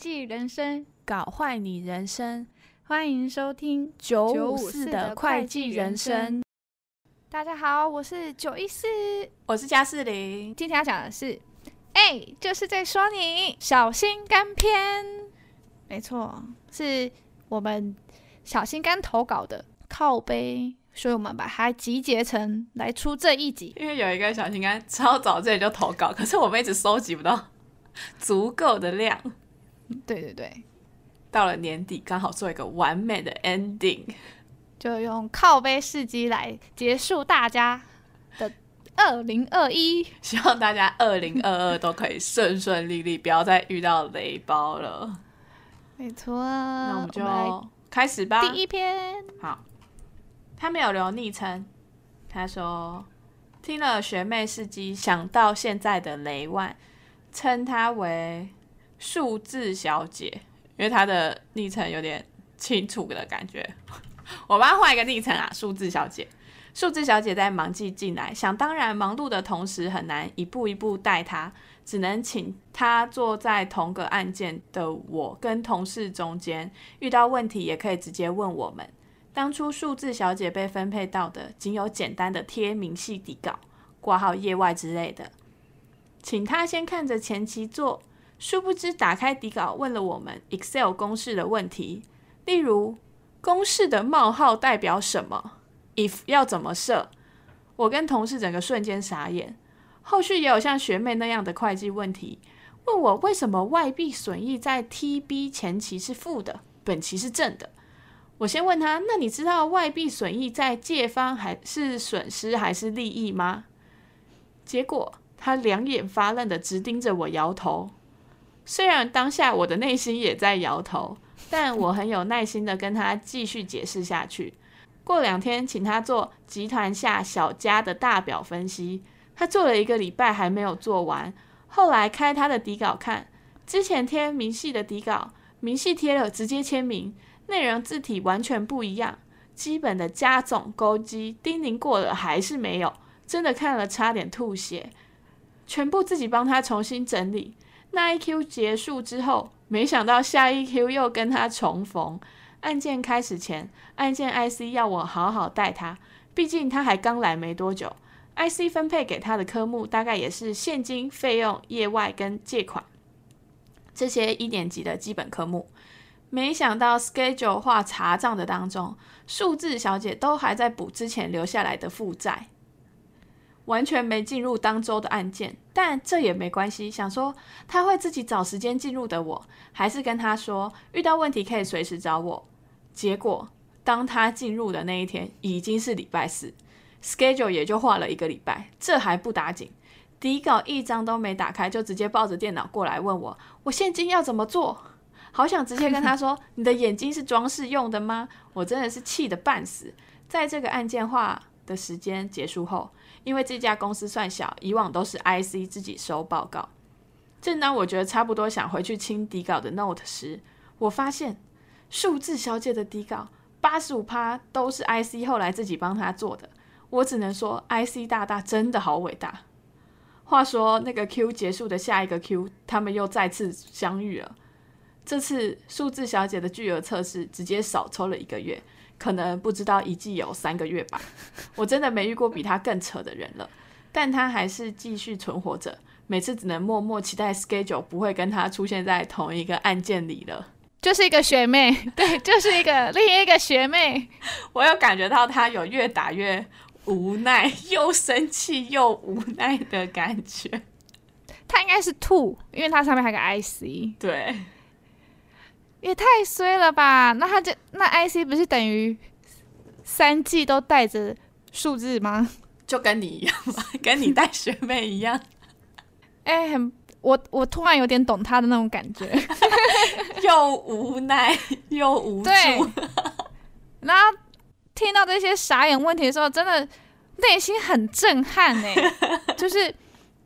计人生，搞坏你人生。欢迎收听九五四的会计人生。大家好，我是九一四，我是加四零。今天要讲的是，哎，就是在说你小心肝篇。没错，是我们小心肝投稿的靠背，所以我们把它集结成来出这一集。因为有一个小心肝超早这里就投稿，可是我们一直收集不到。足够的量，对对对，到了年底刚好做一个完美的 ending，就用靠背事迹来结束大家的二零二一。希望大家二零二二都可以顺顺利利，不要再遇到雷包了。没错，那我们就开始吧。第一篇，好，他没有留昵称，他说听了学妹事迹，想到现在的雷万。称他为数字小姐，因为她的昵称有点清楚的感觉。我帮她换一个昵称啊，数字小姐。数字小姐在忙季进来，想当然忙碌的同时很难一步一步带她，只能请她坐在同个案件的我跟同事中间，遇到问题也可以直接问我们。当初数字小姐被分配到的仅有简单的贴明细底稿、挂号业外之类的。请她先看着前期做，殊不知打开底稿问了我们 Excel 公式的问题，例如公式的冒号代表什么，if 要怎么设，我跟同事整个瞬间傻眼。后续也有像学妹那样的会计问题，问我为什么外币损益在 TB 前期是负的，本期是正的。我先问他，那你知道外币损益在借方还是损失还是利益吗？结果。他两眼发愣的直盯着我，摇头。虽然当下我的内心也在摇头，但我很有耐心的跟他继续解释下去。过两天，请他做集团下小家的大表分析，他做了一个礼拜还没有做完。后来开他的底稿看，之前贴明细的底稿，明细贴了直接签名，内容字体完全不一样。基本的加总勾稽叮咛过了还是没有，真的看了差点吐血。全部自己帮他重新整理。那一 Q 结束之后，没想到下一 Q 又跟他重逢。案件开始前，案件 IC 要我好好带他，毕竟他还刚来没多久。IC 分配给他的科目大概也是现金、费用、业外跟借款这些一年级的基本科目。没想到 schedule 化查账的当中，数字小姐都还在补之前留下来的负债。完全没进入当周的案件，但这也没关系。想说他会自己找时间进入的我，我还是跟他说遇到问题可以随时找我。结果当他进入的那一天已经是礼拜四，schedule 也就画了一个礼拜。这还不打紧，底稿一张都没打开，就直接抱着电脑过来问我，我现金要怎么做？好想直接跟他说，你的眼睛是装饰用的吗？我真的是气得半死。在这个案件化的时间结束后。因为这家公司算小，以往都是 IC 自己收报告。正当我觉得差不多想回去清底稿的 note 时，我发现数字小姐的底稿八十五趴都是 IC 后来自己帮她做的。我只能说，IC 大大真的好伟大。话说那个 Q 结束的下一个 Q，他们又再次相遇了。这次数字小姐的巨额测试直接少抽了一个月。可能不知道一季有三个月吧，我真的没遇过比他更扯的人了。但他还是继续存活着，每次只能默默期待 schedule 不会跟他出现在同一个案件里了。就是一个学妹，对，就是一个 另一个学妹。我有感觉到他有越打越无奈，又生气又无奈的感觉。他应该是吐，因为他上面还有个 IC。对。也太衰了吧！那他就那 IC 不是等于三季都带着数字吗？就跟你一样吧，跟你带学妹一样。哎、欸，很我我突然有点懂他的那种感觉，又无奈又无助。对，然后听到这些傻眼问题的时候，真的内心很震撼呢。就是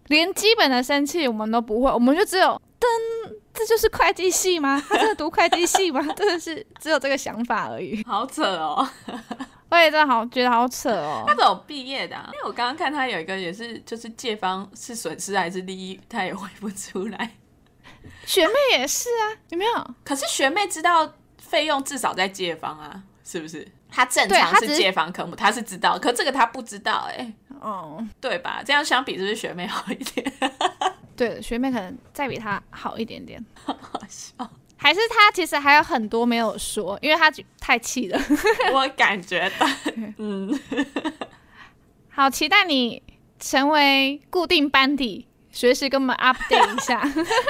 连基本的生气我们都不会，我们就只有噔。这就是会计系吗？他真的读会计系吗？真的是只有这个想法而已。好扯哦！我也真的好觉得好扯哦。他怎么毕业的啊？因为我刚刚看他有一个也是，就是借方是损失还是利益，他也回不出来。学妹也是啊，有没有？可是学妹知道费用至少在借方啊，是不是？他正常是借方科目，他是知道，可这个他不知道哎、欸。哦，对吧？这样相比是不是学妹好一点？对，学妹可能再比他好一点点。好笑，还是他其实还有很多没有说，因为他太气了。我感觉到，嗯，好期待你成为固定班底。随时跟我们 update 一下，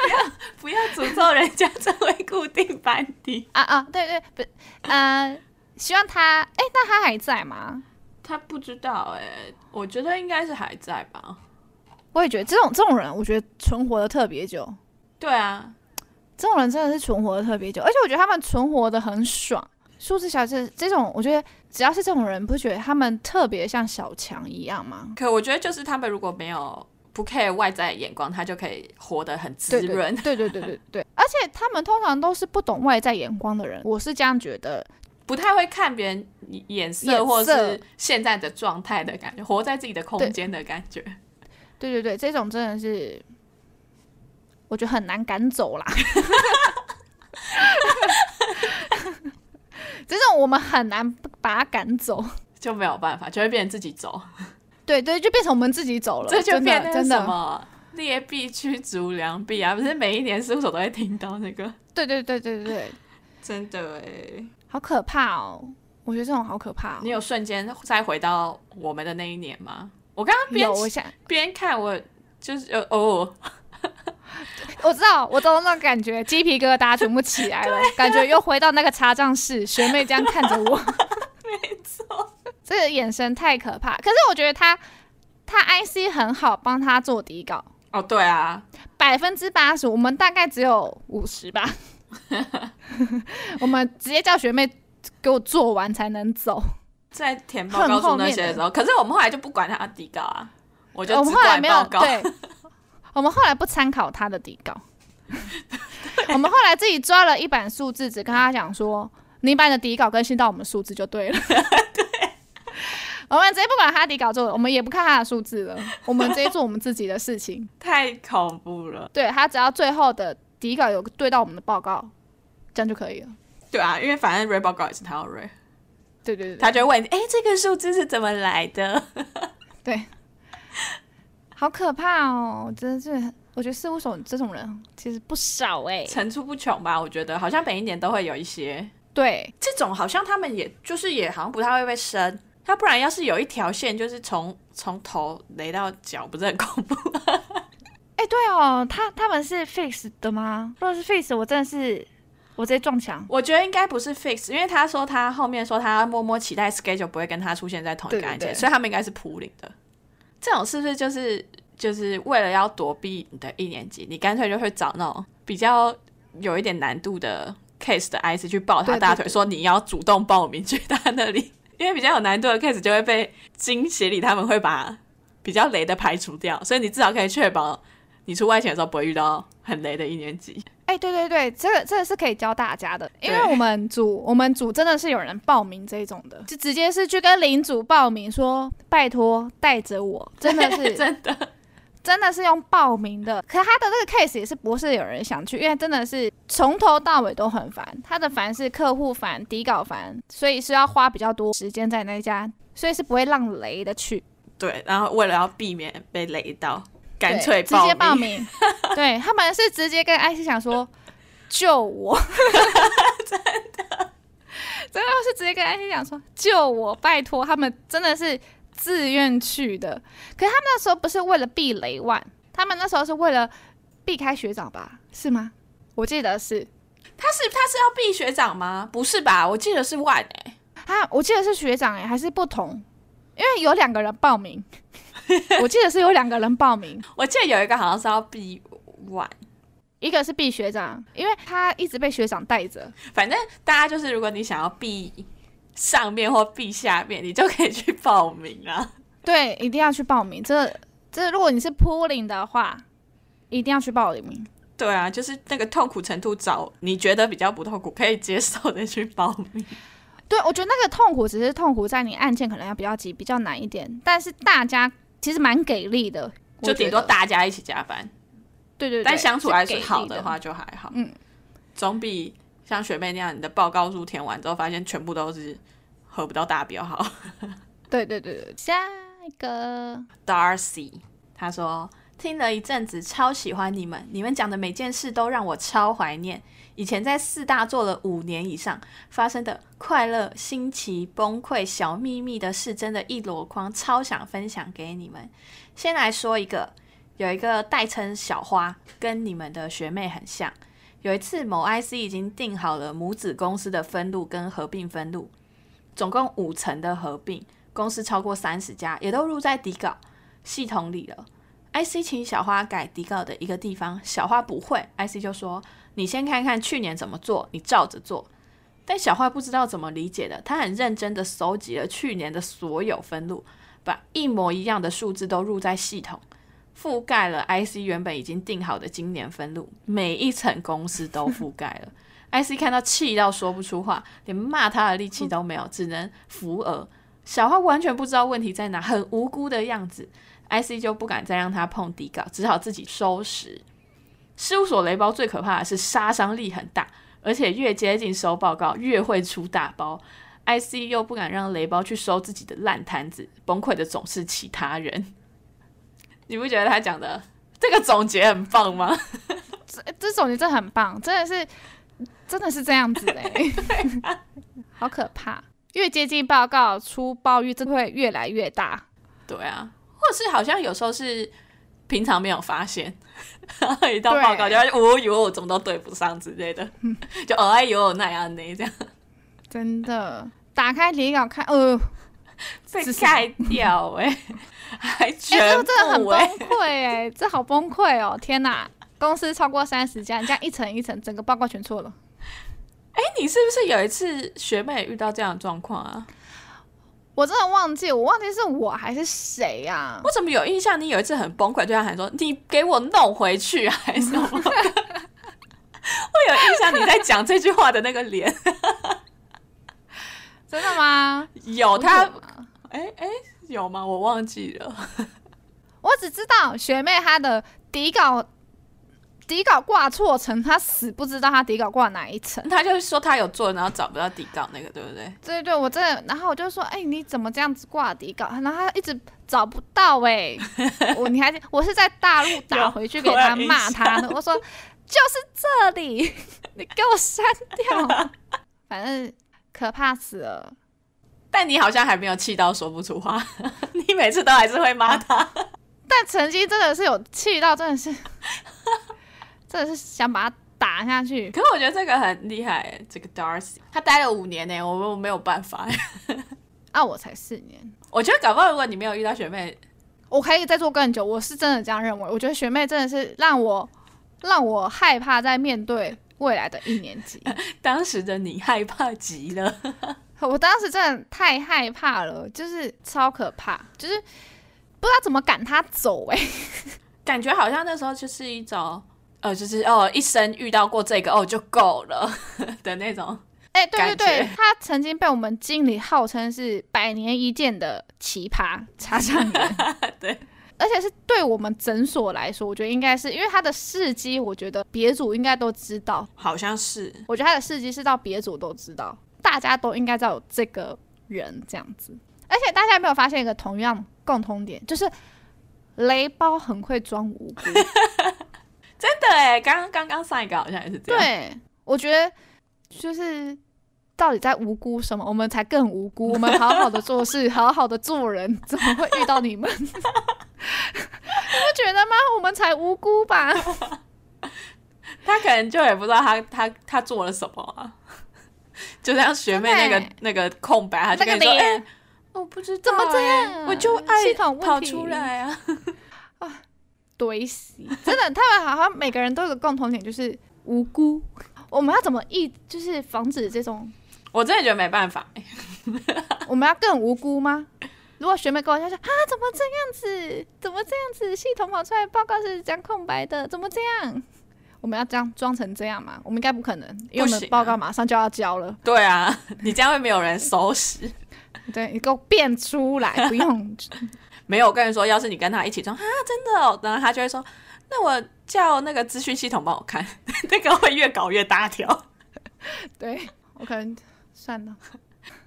不要诅咒人家成为固定班底 啊啊！对对，不，呃，希望他，哎，那他还在吗？他不知道，哎，我觉得应该是还在吧。我也觉得这种这种人，我觉得存活的特别久。对啊，这种人真的是存活的特别久，而且我觉得他们存活的很爽。数字小子这种，我觉得只要是这种人，不觉得他们特别像小强一样吗？可我觉得就是他们如果没有。不 care 外在眼光，他就可以活得很滋润。对对对对对对，而且他们通常都是不懂外在眼光的人，我是这样觉得，不太会看别人眼色或是现在的状态的感觉，活在自己的空间的感觉。对对对，这种真的是我觉得很难赶走啦。这种我们很难把它赶走，就没有办法，就会变成自己走。对对，就变成我们自己走了，这就变成什么劣币驱逐良币啊！不是每一年事务所都会听到那个？对对对对对，真的哎，好可怕哦！我觉得这种好可怕哦。你有瞬间再回到我们的那一年吗？我刚刚边我想边看，我就是呃哦，我知道，我懂那种感觉，鸡皮疙瘩全部起来了，感觉又回到那个查账室，学妹这样看着我，没错。这个眼神太可怕，可是我觉得他他 IC 很好，帮他做底稿哦。对啊，百分之八十，我们大概只有五十吧。我们直接叫学妹给我做完才能走，在填报告书那些的时候，可是我们后来就不管他的底稿啊，我就我们后来没有对，我们后来不参考他的底稿，我们后来自己抓了一版数字，只跟他讲说，你把你的底稿更新到我们数字就对了。对 我们直接不管他底稿做的，我们也不看他的数字了，我们直接做我们自己的事情。太恐怖了。对，他只要最后的底稿有对到我们的报告，这样就可以了。对啊，因为反正 Ray 报告也是他要 Ray。对对对，他就问你，哎，这个数字是怎么来的？对，好可怕哦！真的是，我觉得事务所这种人其实不少哎，层出不穷吧？我觉得好像每一年都会有一些。对，这种好像他们也就是也好像不太会被升。他不然要是有一条线，就是从从头雷到脚，不是很恐怖？哎、欸，对哦，他他们是 fix 的吗？如果是 fix，我真的是我直接撞墙。我觉得应该不是 fix，因为他说他后面说他默默期待 schedule 不会跟他出现在同一个案件，所以他们应该是 pooling 的。这种是不是就是就是为了要躲避你的一年级，你干脆就会找那种比较有一点难度的 case 的 IC 去抱他大腿，说你要主动报名去他那里。因为比较有难度的 case 就会被经协里他们会把比较雷的排除掉，所以你至少可以确保你出外勤的时候不会遇到很雷的一年级。哎、欸，对对对，这个这个是可以教大家的，因为我们组我们组真的是有人报名这种的，就直接是去跟领主报名说，拜托带着我，真的是 真的。真的是用报名的，可是他的这个 case 也是不是有人想去，因为真的是从头到尾都很烦。他的烦是客户烦、底稿烦，所以是要花比较多时间在那家，所以是不会让雷的去。对，然后为了要避免被雷到，干脆直接报名。对，他们是直接跟 IC 讲说救我，真的，真的是直接跟艾希讲说救我，拜托他们真的是。自愿去的，可是他们那时候不是为了避雷万，他们那时候是为了避开学长吧？是吗？我记得是，他是他是要避学长吗？不是吧？我记得是万哎、欸，啊，我记得是学长哎、欸，还是不同？因为有两个人报名，我记得是有两个人报名，我记得有一个好像是要避万，一个是 B 学长，因为他一直被学长带着。反正大家就是，如果你想要 B。上面或 B 下面，你就可以去报名啊。对，一定要去报名。这这，如果你是 pulling 的话，一定要去报名。对啊，就是那个痛苦程度，找你觉得比较不痛苦、可以接受的去报名。对，我觉得那个痛苦只是痛苦在你案件可能要比较急、比较难一点，但是大家其实蛮给力的，就顶多大家一起加班。对对对，但相处还是好的的话就还好，嗯，总比像学妹那样，你的报告书填完之后发现全部都是合不到大标好。对对对对，下一个 Darcy，他说听了一阵子，超喜欢你们，你们讲的每件事都让我超怀念。以前在四大做了五年以上，发生的快乐、新奇、崩溃、小秘密的事，真的一箩筐，超想分享给你们。先来说一个，有一个代称小花，跟你们的学妹很像。有一次，某 IC 已经订好了母子公司的分录跟合并分录，总共五层的合并，公司超过三十家，也都入在底稿系统里了。IC 请小花改底稿的一个地方，小花不会，IC 就说。你先看看去年怎么做，你照着做。但小花不知道怎么理解的，她很认真的搜集了去年的所有分录，把一模一样的数字都入在系统，覆盖了 IC 原本已经定好的今年分录，每一层公司都覆盖了。IC 看到气到说不出话，连骂他的力气都没有，只能扶额。小花完全不知道问题在哪，很无辜的样子。IC 就不敢再让他碰底稿，只好自己收拾。事务所雷包最可怕的是杀伤力很大，而且越接近收报告越会出大包。IC 又不敢让雷包去收自己的烂摊子，崩溃的总是其他人。你不觉得他讲的这个总结很棒吗？这这总结真的很棒，真的是真的是这样子哎，好可怕！越接近报告出包率，真的会越来越大。对啊，或者是好像有时候是。平常没有发现，然 后一到报告就哦哟，怎么都对不上之类的，就哦哎哟那样的这样，真的。打开底稿看，呃，被盖掉哎、欸，还全部、欸、这真的很崩溃哎、欸，这好崩溃哦！天哪，公司超过三十家，你这样一层一层，整个报告全错了。哎、欸，你是不是有一次学妹遇到这样的状况啊？我真的忘记，我忘记是我还是谁呀、啊？我怎么有印象？你有一次很崩溃，对他喊说：“你给我弄回去，还是什么？” 我有印象你在讲这句话的那个脸，真的吗？有他？哎哎、有吗？我忘记了。我只知道学妹她的底稿。底稿挂错层，他死不知道他底稿挂哪一层。他就是说他有做，然后找不到底稿那个，对不对？对对对，我真的，然后我就说，哎、欸，你怎么这样子挂底稿？然后他一直找不到、欸，哎，我你还我是在大陆打回去给他骂他的，我，我说就是这里，你给我删掉，反正可怕死了。但你好像还没有气到说不出话，你每次都还是会骂他、啊，但曾经真的是有气到，真的是。真的是想把他打下去，可是我觉得这个很厉害，这个 Darcy 他待了五年呢，我我没有办法。啊，我才四年，我觉得搞不好如果你没有遇到学妹，我可以再做更久。我是真的这样认为，我觉得学妹真的是让我让我害怕在面对未来的一年级。当时的你害怕极了，我当时真的太害怕了，就是超可怕，就是不知道怎么赶他走哎，感觉好像那时候就是一种。呃，就是哦，一生遇到过这个哦就够了 的那种。哎、欸，对对对，他曾经被我们经理号称是百年一见的奇葩插上员。对，而且是对我们诊所来说，我觉得应该是因为他的事迹，我觉得别组应该都知道。好像是，我觉得他的事迹是到别组都知道，大家都应该知道有这个人这样子。而且大家有没有发现一个同样共通点，就是雷包很会装无辜。真的哎，刚刚刚刚上一个好像也是这样。对，我觉得就是到底在无辜什么？我们才更无辜。我们好好的做事，好好的做人，怎么会遇到你们？你不觉得吗？我们才无辜吧？他可能就也不知道他他他做了什么啊。就像学妹那个那个空白，他就跟你说：“哎、欸，我不知道、欸，怎么这样？我就爱跑出来啊。”堆死，真的，他们好像每个人都有个共同点，就是无辜。我们要怎么一就是防止这种？我真的觉得没办法。我们要更无辜吗？如果学妹跟我说啊，怎么这样子？怎么这样子？系统跑出来报告是讲空白的，怎么这样？我们要这样装成这样吗？我们应该不可能，因为我们报告马上就要交了。对啊，你这样会没有人收拾。对，你给我变出来，不用。没有，我跟你说，要是你跟他一起装啊，真的哦，然后他就会说，那我叫那个资讯系统帮我看，那个会越搞越大条。对，我可能算了。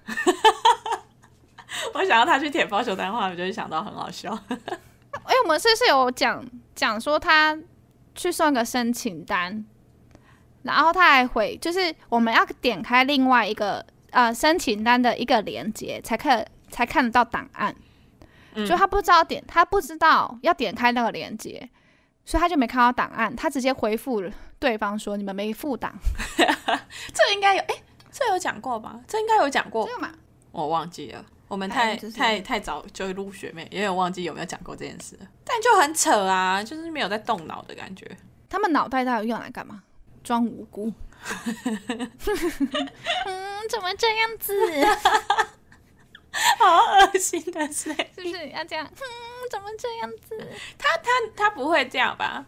我想要他去舔包球单的话，我就会想到很好笑。哎、欸，我们是不是有讲讲说他去送个申请单，然后他还回，就是我们要点开另外一个呃申请单的一个连接，才看才看得到档案。嗯、就他不知道点，他不知道要点开那个链接，所以他就没看到档案，他直接回复对方说：“你们没附档。”这应该有哎、欸，这有讲过吧？这应该有讲过，这个嘛，我忘记了。我们太太太早就入学妹，也有忘记有没有讲过这件事，但就很扯啊，就是没有在动脑的感觉。他们脑袋到底用来干嘛？装无辜？嗯，怎么这样子？好恶心的事，是不是要这样？嗯，怎么这样子？他他他不会这样吧？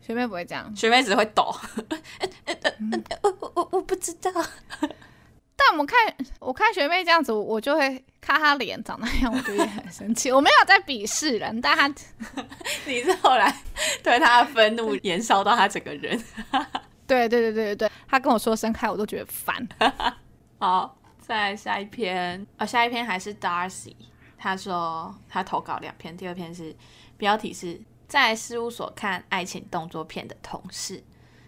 学妹不会这样，学妹只会抖。我我我我不知道。但我们看，我看学妹这样子，我就会看她脸长那样，我就会很生气。我没有在鄙视人，但她，你是后来对她的愤怒延烧到她整个人。对对对对对对，她跟我说声开，我都觉得烦。好，再下一篇啊，下一篇还是 Darcy，他说他投稿两篇，第二篇是标题是在事务所看爱情动作片的同事。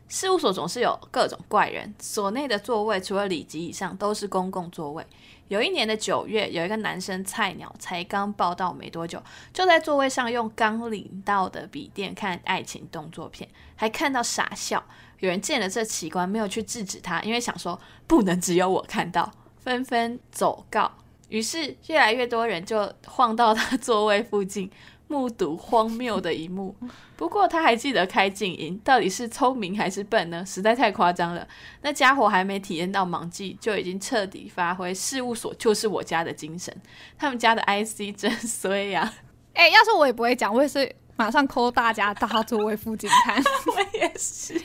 事务所总是有各种怪人，所内的座位除了里级以上都是公共座位。有一年的九月，有一个男生菜鸟才刚报到没多久，就在座位上用刚领到的笔电看爱情动作片，还看到傻笑。有人见了这奇观，没有去制止他，因为想说不能只有我看到，纷纷走告。于是越来越多人就晃到他座位附近。目睹荒谬的一幕，不过他还记得开静音，到底是聪明还是笨呢？实在太夸张了。那家伙还没体验到盲记，就已经彻底发挥事务所就是我家的精神。他们家的 IC 真衰呀！哎、欸，要是我也不会讲，我也是马上 call 大家到他座位附近看。我也是，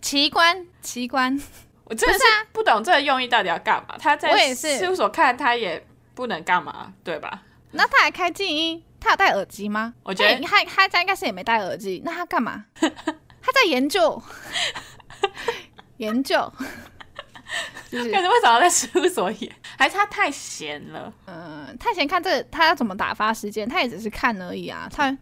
奇观奇观，我真的是不懂这个用意到底要干嘛。他在事务所看，他也不能干嘛，对吧？那他还开静音。他有戴耳机吗？我觉得他他家应该是也没戴耳机。那他干嘛？他在研究 研究。就是为什么要在事务所演？还是他太闲了？嗯，太闲看这个，他要怎么打发时间？他也只是看而已啊。他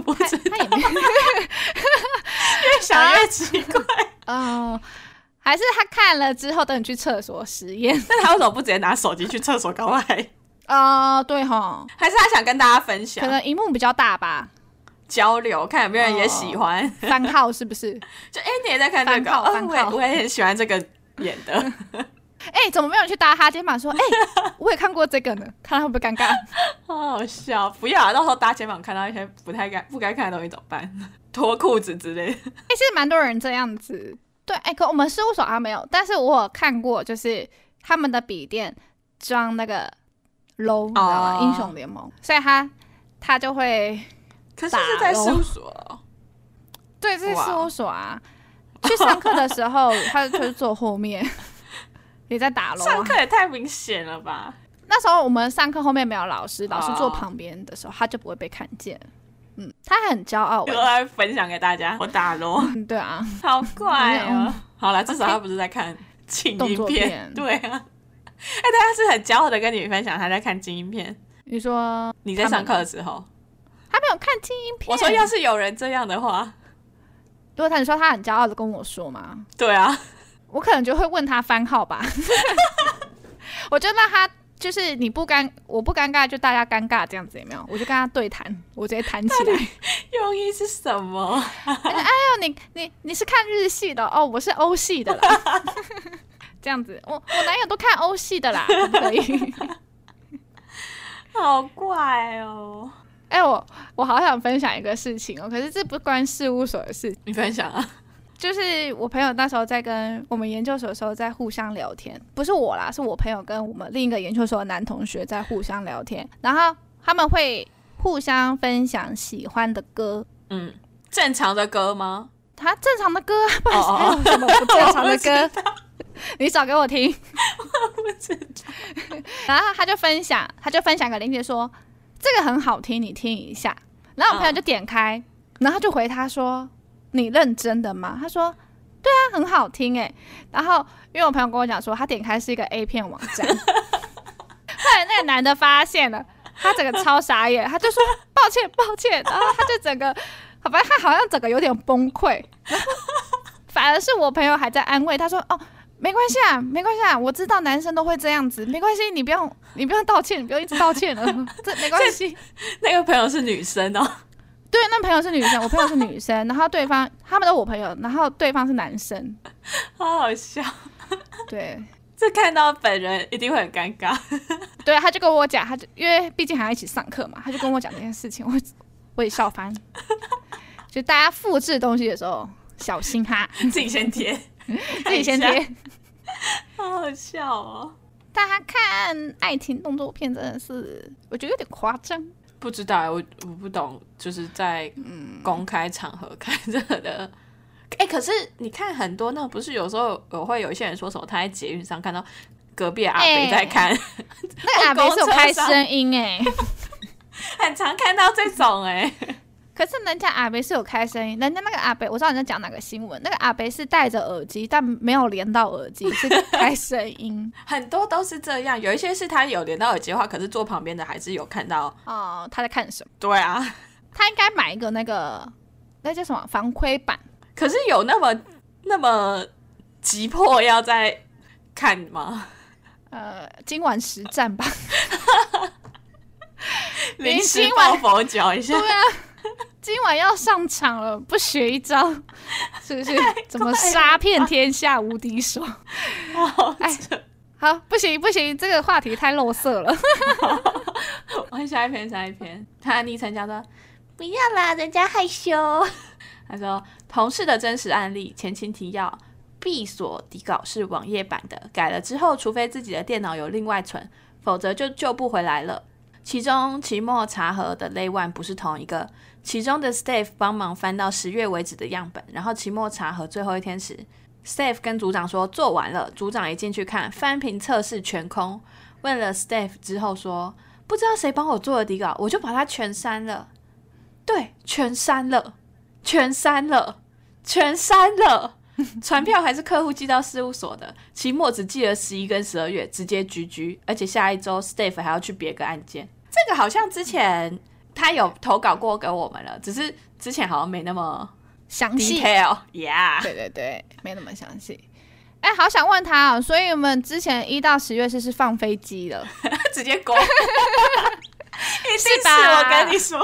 不知道，他也没越想越奇怪。哦、呃，还是他看了之后等你去厕所实验？那他为什么不直接拿手机去厕所搞来？啊、呃，对哈，还是他想跟大家分享，可能荧幕比较大吧，交流，看有没有人也喜欢。哦、番号是不是？就哎、欸，你也在看这个？番号，哦、我也很喜欢这个演的。哎、欸，怎么没有人去搭他肩膀说？哎、欸，我也看过这个呢，看他会不会尴尬？好好笑，不要、啊，到时候搭肩膀看到一些不太该、不该看的东西怎么办？脱裤子之类的。哎、欸，其实蛮多人这样子。对，哎、欸，可我们事务所还没有，但是我有看过，就是他们的笔电装那个。low，你知道吗？Oh. 英雄联盟，所以他他就会，可是是在事务所，对，这是事务所啊。去上课的时候，他就坐后面，也在打 low。上课也太明显了吧？那时候我们上课后面没有老师，老师坐旁边的时候，他就不会被看见。嗯，他很骄傲，我来分享给大家，我打 low。对啊，好怪哦。好了，至少他不是在看静音片，对啊。哎，大家是很骄傲的跟你分享他在看精英片。你说你在上课的时候，他没有看精英片。我说要是有人这样的话，如果他你说他很骄傲的跟我说嘛，对啊，我可能就会问他番号吧。我就让他就是你不尴我不尴尬，就大家尴尬这样子有没有？我就跟他对谈，我直接谈起来。用意是什么？哎呦，你你你是看日系的哦，我是欧系的啦。这样子，我我男友都看欧系的啦，可不可以？好怪哦！哎、欸，我我好想分享一个事情哦，可是这不关事务所的事。你分享啊？就是我朋友那时候在跟我们研究所的时候在互相聊天，不是我啦，是我朋友跟我们另一个研究所的男同学在互相聊天，然后他们会互相分享喜欢的歌。嗯，正常的歌吗？他正常的歌，不好意思，还有什么不正常的歌？你找给我听，我不知道。然后他就分享，他就分享给林姐说，这个很好听，你听一下。”然后我朋友就点开，然后就回他说：“你认真的吗？”他说：“对啊，很好听诶。”然后因为我朋友跟我讲说，他点开是一个 A 片网站。后来那个男的发现了，他整个超傻眼，他就说：“抱歉，抱歉。”然后他就整个，反正他好像整个有点崩溃。反而是我朋友还在安慰他说：“哦。”没关系啊，没关系啊，我知道男生都会这样子，没关系，你不用，你不用道歉，你不用一直道歉了，这没关系。那个朋友是女生哦，对，那朋友是女生，我朋友是女 生，然后对方他们都我朋友，然后对方是男生，好好笑。对，这看到本人一定会很尴尬。对，他就跟我讲，他就因为毕竟还要一起上课嘛，他就跟我讲这件事情，我我也笑翻。就大家复制东西的时候小心哈，自己先贴。自己先贴，好好笑哦！大家看爱情动作片真的是，我觉得有点夸张。不知道我我不懂，就是在公开场合看这个的。哎、可是你看很多那不是有时候我会有一些人说什么，他在捷运上看到隔壁阿北在看，欸、那个阿北是有开声音哎，很常看到这种哎。可是人家阿伯是有开声音，人家那个阿伯，我知道你在讲哪个新闻，那个阿伯是戴着耳机，但没有连到耳机，是开声音。很多都是这样，有一些是他有连到耳机的话，可是坐旁边的还是有看到哦，他在看什么？对啊，他应该买一个那个那叫什么防窥板？可是有那么那么急迫要在看吗？呃，今晚实战吧，临时抱佛脚一下，对啊。今晚要上场了，不学一招，是 不是？怎么杀遍天下无敌手？哎，好，不行不行，这个话题太露色了。我下一篇，下一篇。他的昵称叫做“不要啦，人家害羞”。他说：“同事的真实案例，前情提要：闭锁底稿是网页版的，改了之后，除非自己的电脑有另外存，否则就救不回来了。其中期末查核的 Lay One 不是同一个。”其中的 staff 帮忙翻到十月为止的样本，然后期末查核最后一天时，staff 跟组长说做完了，组长一进去看翻评测试全空，问了 staff 之后说不知道谁帮我做的底稿，我就把它全删了，对，全删了，全删了，全删了，传票还是客户寄到事务所的，期末只寄了十一跟十二月，直接居居而且下一周 staff 还要去别个案件，这个好像之前。他有投稿过给我们了，只是之前好像没那么详细。Detail，yeah，对对对，没那么详细。哎、欸，好想问他哦，所以我们之前一到十月是是放飞机了，直接过。一定是我跟你说，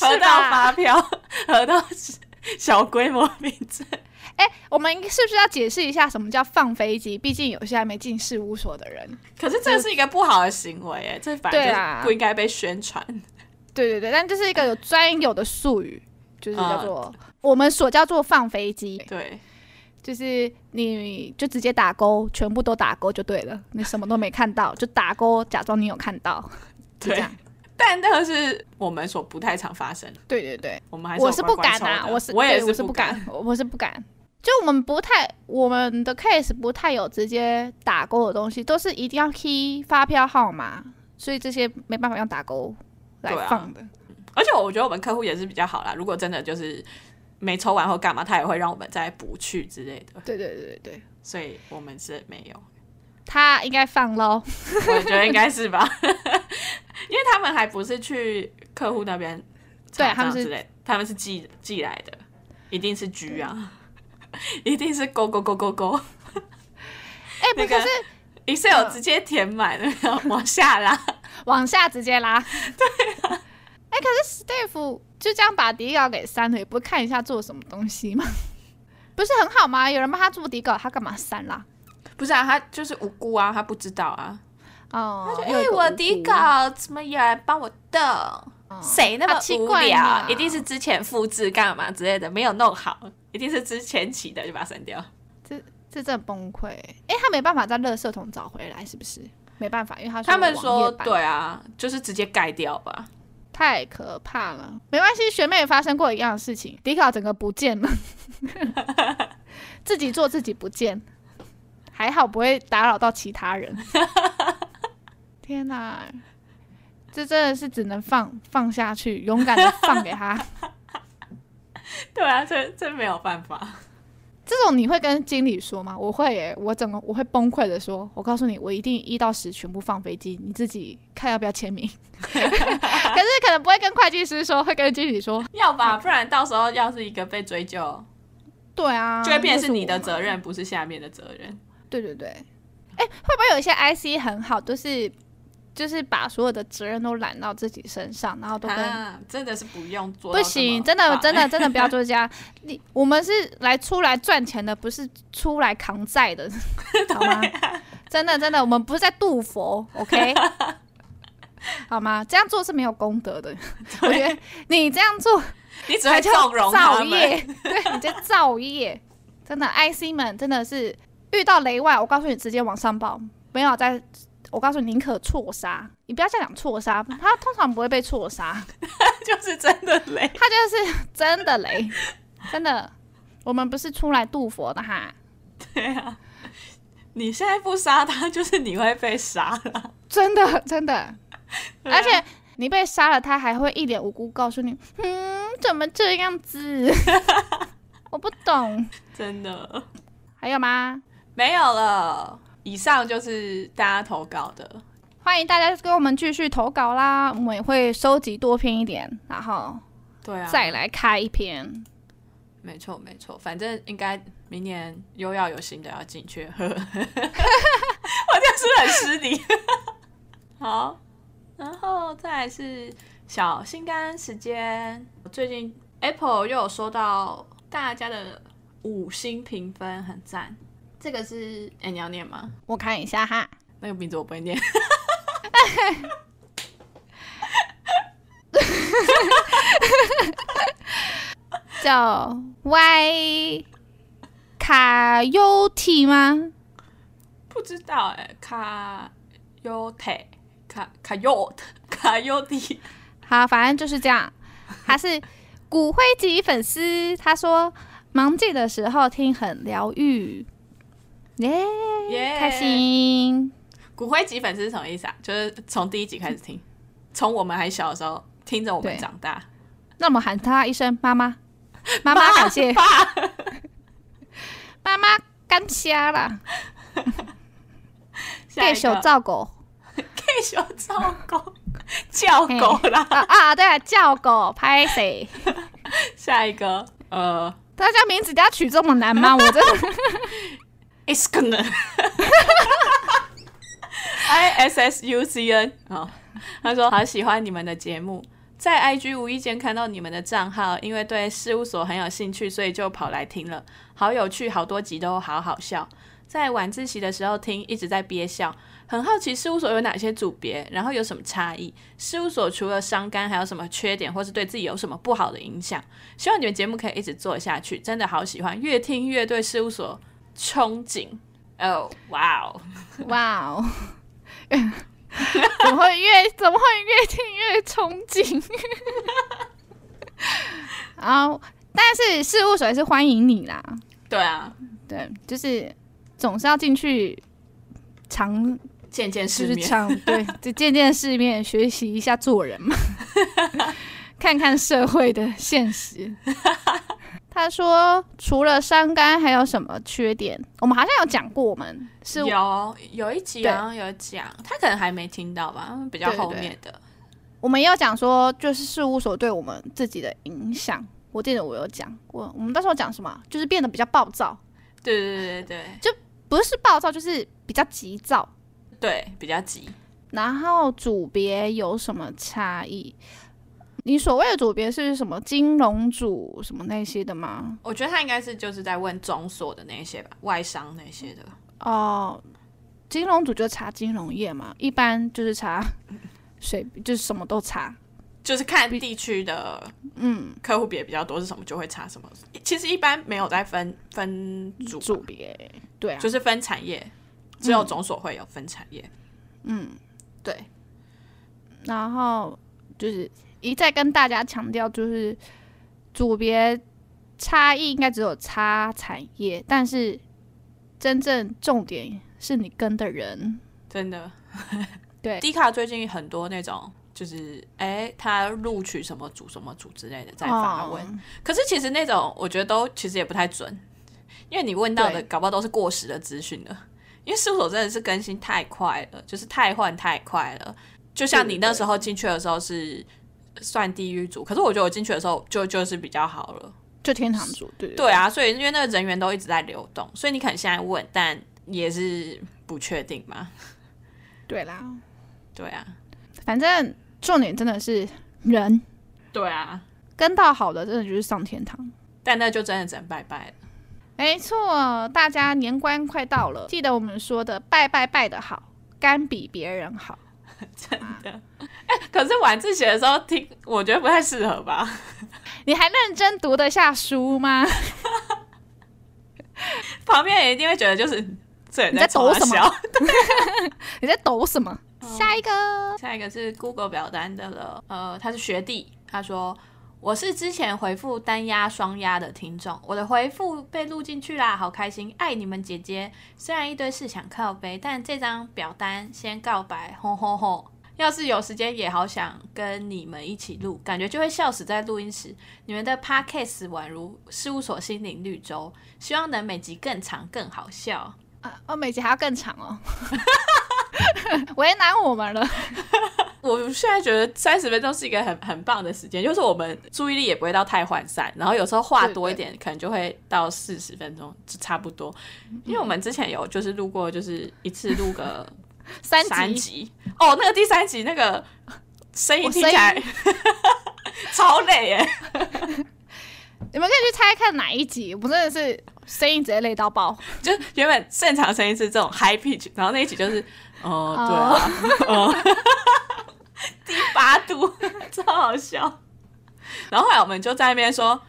核到发票，核到小规模凭证。哎、欸，我们是不是要解释一下什么叫放飞机？毕竟有些还没进事务所的人。可是这是一个不好的行为，哎，这反正不应该被宣传。对对对，但这是一个有专有的术语，就是叫做、嗯、我们所叫做放飞机。对，就是你就直接打勾，全部都打勾就对了，你什么都没看到，就打勾，假装你有看到。对，这样。但那个是我们所不太常发生。对对对，我们还是我是不敢啊，我是我也是不敢，我是不敢。就我们不太，我们的 case 不太有直接打勾的东西，都是一定要 key 发票号码，所以这些没办法用打勾来放的。啊、而且我觉得我们客户也是比较好啦，如果真的就是没抽完或干嘛，他也会让我们再补去之类的。对对对对对，所以我们是没有。他应该放喽，我觉得应该是吧，因为他们还不是去客户那边，对，他们是他们是寄寄来的，一定是居啊。一定是勾勾勾勾勾，哎，不是 Excel 直接填满了，然 后往下拉，往下直接拉。对啊，哎，可是 Steve 就这样把底稿给删了，也不看一下做什么东西吗？不是很好吗？有人帮他做底稿，他干嘛删啦？不是啊，他就是无辜啊，他不知道啊。哦，他说：“哎，我底稿怎么有人帮我动？谁那么无聊？一定是之前复制干嘛之类的，没有弄好。”一定是之前起的，就把它删掉。这这真崩溃！哎、欸，他没办法在垃圾桶找回来，是不是？没办法，因为他说他们说对啊，就是直接盖掉吧。太可怕了，没关系，学妹也发生过一样的事情，迪卡整个不见了，自己做自己不见，还好不会打扰到其他人。天哪！这真的是只能放放下去，勇敢的 放给他。对啊，这这没有办法。这种你会跟经理说吗？我会耶，我整个我会崩溃的说，我告诉你，我一定一到十全部放飞机，你自己看要不要签名。可是可能不会跟会计师说，会跟经理说，要吧，不然到时候要是一个被追究，对啊，就会变成是你的责任，不是下面的责任。对对对，哎，会不会有一些 IC 很好，都是？就是把所有的责任都揽到自己身上，然后都跟、啊、真的是不用做，不行，真的真的真的不要做 这样。你我们是来出来赚钱的，不是出来扛债的，好吗？真的真的，我们不是在度佛，OK？好吗？这样做是没有功德的。我觉得你这样做，你只会造造业，对，你在造业。真的，IC 们真的是遇到雷外，我告诉你，直接往上报，没有在。我告诉你，宁可错杀，你不要再讲错杀，他通常不会被错杀，就是真的雷，他就是真的雷，真的，我们不是出来度佛的哈。对啊，你现在不杀他，就是你会被杀了，真的真的，啊、而且你被杀了，他还会一脸无辜告诉你，嗯，怎么这样子？我不懂，真的，还有吗？没有了。以上就是大家投稿的，欢迎大家跟我们继续投稿啦，我们也会收集多篇一点，然后对啊，再来开一篇。没错没错，反正应该明年又要有新的要进去，我就是很失礼。好，然后再来是小心肝时间，最近 Apple 又有收到大家的五星评分，很赞。这个是哎、欸，你要念吗？我看一下哈。那个名字我不会念。叫 Y 卡优 T 吗？不知道哎、欸，卡优 T 卡卡优 卡优 T。好，反正就是这样。他是骨灰级粉丝，他说忙季的时候听很疗愈。耶耶，开心！骨灰级粉丝是什么意思啊？就是从第一集开始听，从我们还小的时候听着我们长大。那我们喊他一声妈妈，妈妈感谢，妈妈感谢啦。给手照狗，给手照狗，叫狗啦啊，啊！对啊，叫狗拍谁？下一个，呃，大家名字都要取这么难吗？我真的。S 可能，I S S U C N 啊，他说好喜欢你们的节目，在 I G 无意间看到你们的账号，因为对事务所很有兴趣，所以就跑来听了，好有趣，好多集都好好笑。在晚自习的时候听，一直在憋笑，很好奇事务所有哪些组别，然后有什么差异？事务所除了伤肝，还有什么缺点，或是对自己有什么不好的影响？希望你们节目可以一直做下去，真的好喜欢，越听越对事务所。憧憬哦，哇哦，哇哦，怎么会越怎么会越听越憧憬？然后，但是事务所还是欢迎你啦。对啊，对，就是总是要进去尝见见世面，尝 对，就见见世面，学习一下做人嘛，看看社会的现实。他说：“除了伤肝，还有什么缺点？我们好像有讲过，我们是有有一集好像有讲，他可能还没听到吧，比较后面的。我们也有讲说，就是事务所对我们自己的影响。我记得我有讲过，我们那时候讲什么？就是变得比较暴躁。对对对对对，就不是暴躁，就是比较急躁。对，比较急。然后组别有什么差异？”你所谓的组别是什么金融组什么那些的吗？我觉得他应该是就是在问总所的那些吧，外商那些的。哦，金融组就查金融业嘛，一般就是查 水，就是什么都查，就是看地区的嗯客户别比较多是什么就会查什么。其实一般没有在分分组组别，对啊，就是分产业，只有总所会有分产业。嗯，对。然后就是。一再跟大家强调，就是组别差异应该只有差产业，但是真正重点是你跟的人，真的。对，迪卡最近很多那种，就是哎，他录取什么组什么组之类的在发问。哦、可是其实那种我觉得都其实也不太准，因为你问到的搞不好都是过时的资讯了。因为事务所真的是更新太快了，就是太换太快了。就像你那时候进去的时候是算地狱组，可是我觉得我进去的时候就就是比较好了，就天堂组。对对，对啊，所以因为那个人员都一直在流动，所以你可能现在问，但也是不确定嘛。对啦，对啊，反正重点真的是人。对啊，跟到好的真的就是上天堂，但那就真的只能拜拜了。没错，大家年关快到了，记得我们说的拜拜拜的好，肝比别人好，真的。哎、欸，可是晚自习的时候听，我觉得不太适合吧？你还认真读得下书吗？旁边人一定会觉得就是这你在抖什么？你在抖什么？哦、下一个，下一个是 Google 表单的了。呃，他是学弟，他说。我是之前回复单压双压的听众，我的回复被录进去啦，好开心，爱你们姐姐。虽然一堆事想靠背，但这张表单先告白，吼吼吼！要是有时间，也好想跟你们一起录，感觉就会笑死在录音室。你们的 Podcast 宛如事务所心灵绿洲，希望能每集更长更好笑。啊，哦，每集还要更长哦，为难我们了。我现在觉得三十分钟是一个很很棒的时间，就是我们注意力也不会到太涣散，然后有时候话多一点，可能就会到四十分钟就差不多。因为我们之前有就是录过，就是一次录个三集，三集哦，那个第三集那个声音听起来 超累耶。你们可以去猜看哪一集，我真的是声音直接累到爆。就原本正常声音是这种 high pitch，然后那一集就是哦，对啊，哦。第八度，超好笑。然后后来我们就在那边说，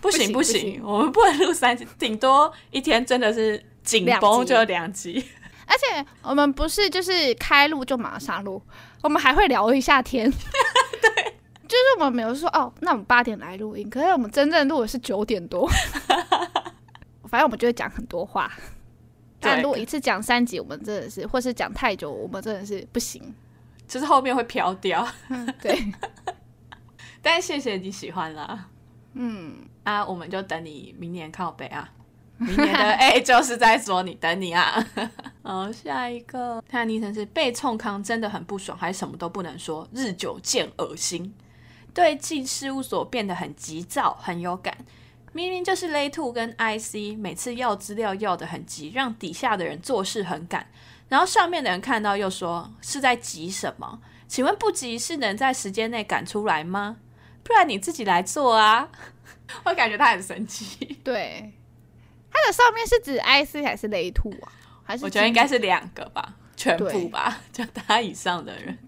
不行不行，不行不行，我们不能录三集，顶多一天真的是紧绷就两集。而且我们不是就是开录就马上录，我们还会聊一下天。对，就是我们没有说哦，那我们八点来录音，可是我们真正录的是九点多。反正我们就会讲很多话，但如果一次讲三集，我们真的是，或是讲太久，我们真的是不行。就是后面会飘掉，对。但谢谢你喜欢啦，嗯啊，我们就等你明年靠北啊，明年的 哎、欸，就是在说你等你啊。好，下一个，他的昵称是被冲康真的很不爽，还什么都不能说，日久见恶心，对进事务所变得很急躁，很有感。明明就是 Lay Two 跟 IC，每次要资料要的很急，让底下的人做事很赶。然后上面的人看到又说是在急什么？请问不急是能在时间内赶出来吗？不然你自己来做啊！我感觉他很神奇。对，他的上面是指 IC 还是雷兔啊？还是我觉得应该是两个吧，全部吧，就他以上的人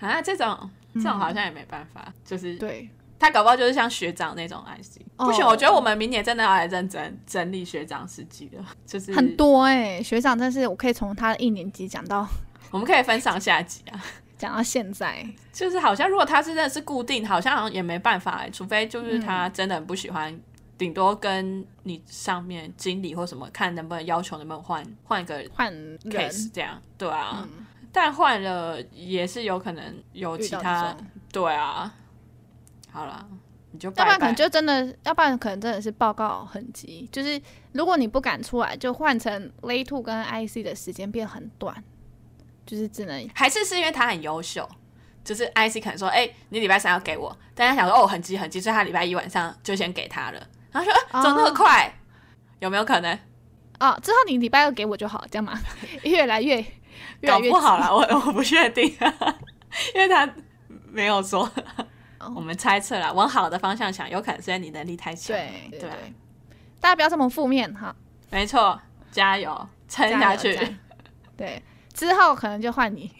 啊，这种这种好像也没办法，嗯、就是对。他搞不好就是像学长那种 IC，不行，我觉得我们明年真的要来认真整理学长事迹了，就是很多哎、欸，学长真是我可以从他的一年级讲到，我们可以分上下集啊，讲到现在，就是好像如果他是真的是固定，好像也没办法、欸，除非就是他真的很不喜欢，顶、嗯、多跟你上面经理或什么看能不能要求能不能换换一个换 case 这样，对啊，嗯、但换了也是有可能有其他，对啊。好了，你就拜拜，要不然可能就真的，要不然可能真的是报告很急。就是如果你不敢出来，就换成 Lay Two 跟 IC 的时间变很短，就是只能还是是因为他很优秀，就是 IC 可能说，哎、欸，你礼拜三要给我，但他想说，哦，很急很急，所以他礼拜一晚上就先给他了。然后说，啊、怎么那么快？哦、有没有可能？哦，之后你礼拜二给我就好，这样嘛，越来越，越来越搞不好了，我我不确定，因为他没有说。我们猜测了，往好的方向想，有可能是因为你能力太强。对对，对，大家不要这么负面哈。没错，加油，撑下去。对，之后可能就换你，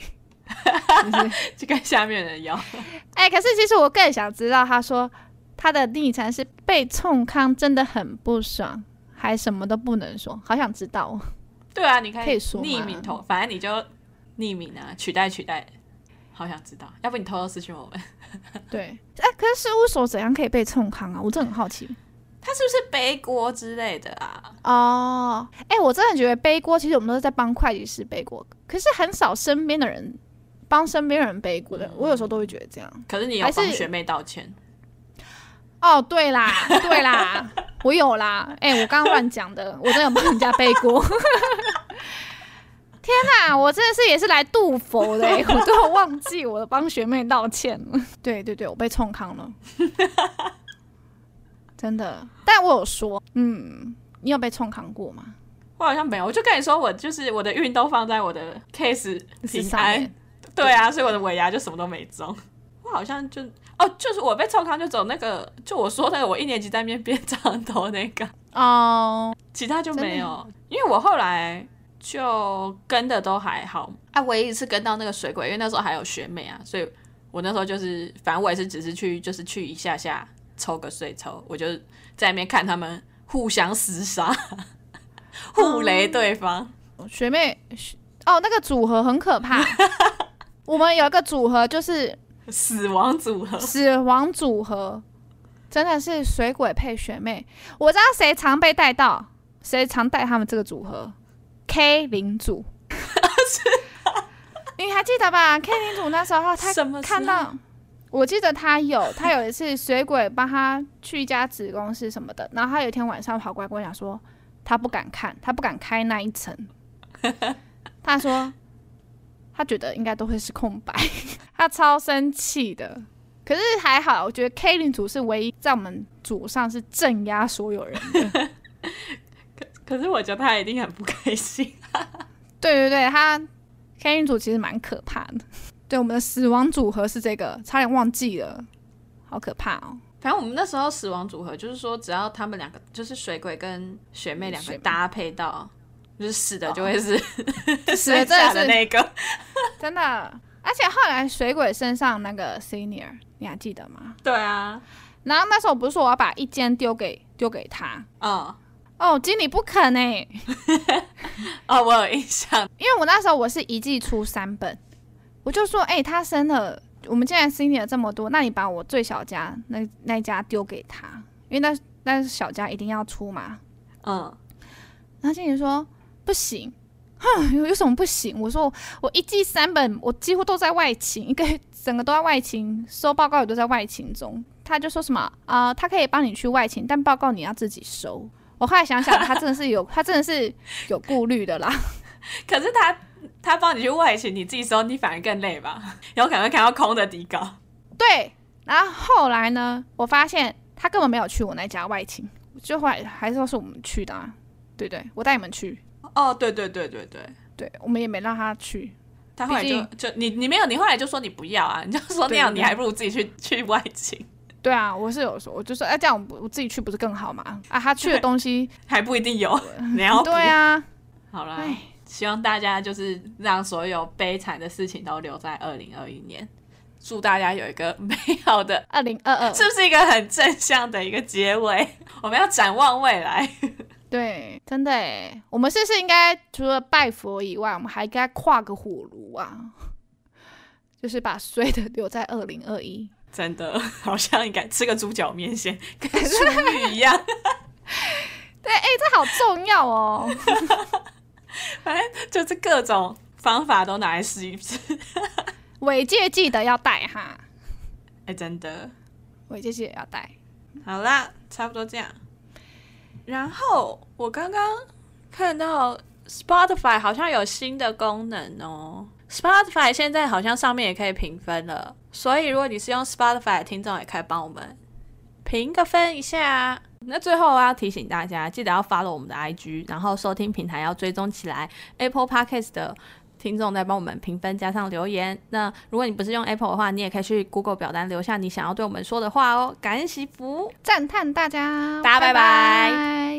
就跟下面人要。哎、欸，可是其实我更想知道，他说他的昵称是被冲康，真的很不爽，还什么都不能说，好想知道。对啊，你可以，可以说匿名投，反正你就匿名啊，取代取代。好想知道，要不你偷偷私讯我们？对，哎、欸，可是事务所怎样可以被冲康啊？我真的很好奇，他是不是背锅之类的啊？哦，哎，我真的觉得背锅，其实我们都是在帮会计师背锅，可是很少身边的人帮身边人背锅的，嗯、我有时候都会觉得这样。可是你要帮学妹道歉。哦，对啦，对啦，我有啦。哎、欸，我刚刚乱讲的，我真的有帮人家背过。天哪，我真的是也是来度佛的，我都忘记我帮学妹道歉了。对对对，我被冲康了，真的。但我有说，嗯，你有被冲康过吗？我好像没有，我就跟你说，我就是我的运都放在我的 case 平台，对啊，所以我的尾牙就什么都没中。我好像就哦，就是我被冲康就走那个，就我说那个，我一年级在那边变长头那个哦，其他就没有，因为我后来。就跟的都还好，啊，唯一一次跟到那个水鬼，因为那时候还有学妹啊，所以我那时候就是，反正我也是只是去，就是去一下下抽个水抽，我就在那边看他们互相厮杀，互雷对方。嗯、学妹，哦，那个组合很可怕。我们有一个组合就是死亡组合，死亡组合真的是水鬼配学妹。我知道谁常被带到，谁常带他们这个组合。K 领主，你还记得吧？K 领主那时候他看到，我记得他有，他有一次水鬼帮他去一家子公司什么的，然后他有一天晚上跑过来跟我讲说，他不敢看，他不敢开那一层，他说他觉得应该都会是空白，他超生气的。可是还好，我觉得 K 领主是唯一在我们组上是镇压所有人的。可是我觉得他一定很不开心。对对对，他 K 组其实蛮可怕的。对，我们的死亡组合是这个，差点忘记了，好可怕哦。反正我们那时候死亡组合就是说，只要他们两个，就是水鬼跟学妹两个搭配到，就是死的就会是、哦、死的真的是那个，真的。而且后来水鬼身上那个 senior，你还记得吗？对啊。然后那时候不是说我要把一间丢给丢给他，嗯。哦，经理不肯呢。哦，我有印象，因为我那时候我是一季出三本，我就说，哎、欸，他生了，我们既然 senior 这么多，那你把我最小家那那一家丢给他，因为那那小家一定要出嘛。嗯，然后经理说不行，哼，有有什么不行？我说我一季三本，我几乎都在外勤，一个整个都在外勤，收报告也都在外勤中。他就说什么啊、呃，他可以帮你去外勤，但报告你要自己收。我后来想想，他真的是有，他真的是有顾虑的啦。可是他他帮你去外勤，你自己收，你反而更累吧？有可能会看到空的底稿。对，然后后来呢，我发现他根本没有去我那家外勤，就后来还是说是我们去的啊。对对，我带你们去。哦，对对对对对对，我们也没让他去。他后来就就你你没有，你后来就说你不要啊，你就说那样，你还不如自己去去外勤。对啊，我是有说，我就说，哎，这样我我自己去不是更好吗？啊，他去的 东西还不一定有，你要对啊。好啦，希望大家就是让所有悲惨的事情都留在二零二一年，祝大家有一个美好的 二零二二，是不是一个很正向的一个结尾？我们要展望未来。对，真的哎，我们是不是应该除了拜佛以外，我们还应该跨个火炉啊？就是把衰的留在二零二一。真的，好像应该吃个猪脚面线，跟 出狱一样。对，哎、欸，这好重要哦。反正就是各种方法都拿来试一试。尾戒记得要戴哈。哎、欸，真的，尾戒记得要戴。好啦，差不多这样。然后我刚刚看到 Spotify 好像有新的功能哦。Spotify 现在好像上面也可以评分了。所以，如果你是用 Spotify 的听众，也可以帮我们评个分一下。那最后，我要提醒大家，记得要 follow 我们的 IG，然后收听平台要追踪起来。Apple Podcast 的听众在帮我们评分加上留言。那如果你不是用 Apple 的话，你也可以去 Google 表单留下你想要对我们说的话哦。感恩祈福，赞叹大家，大家拜拜。拜拜。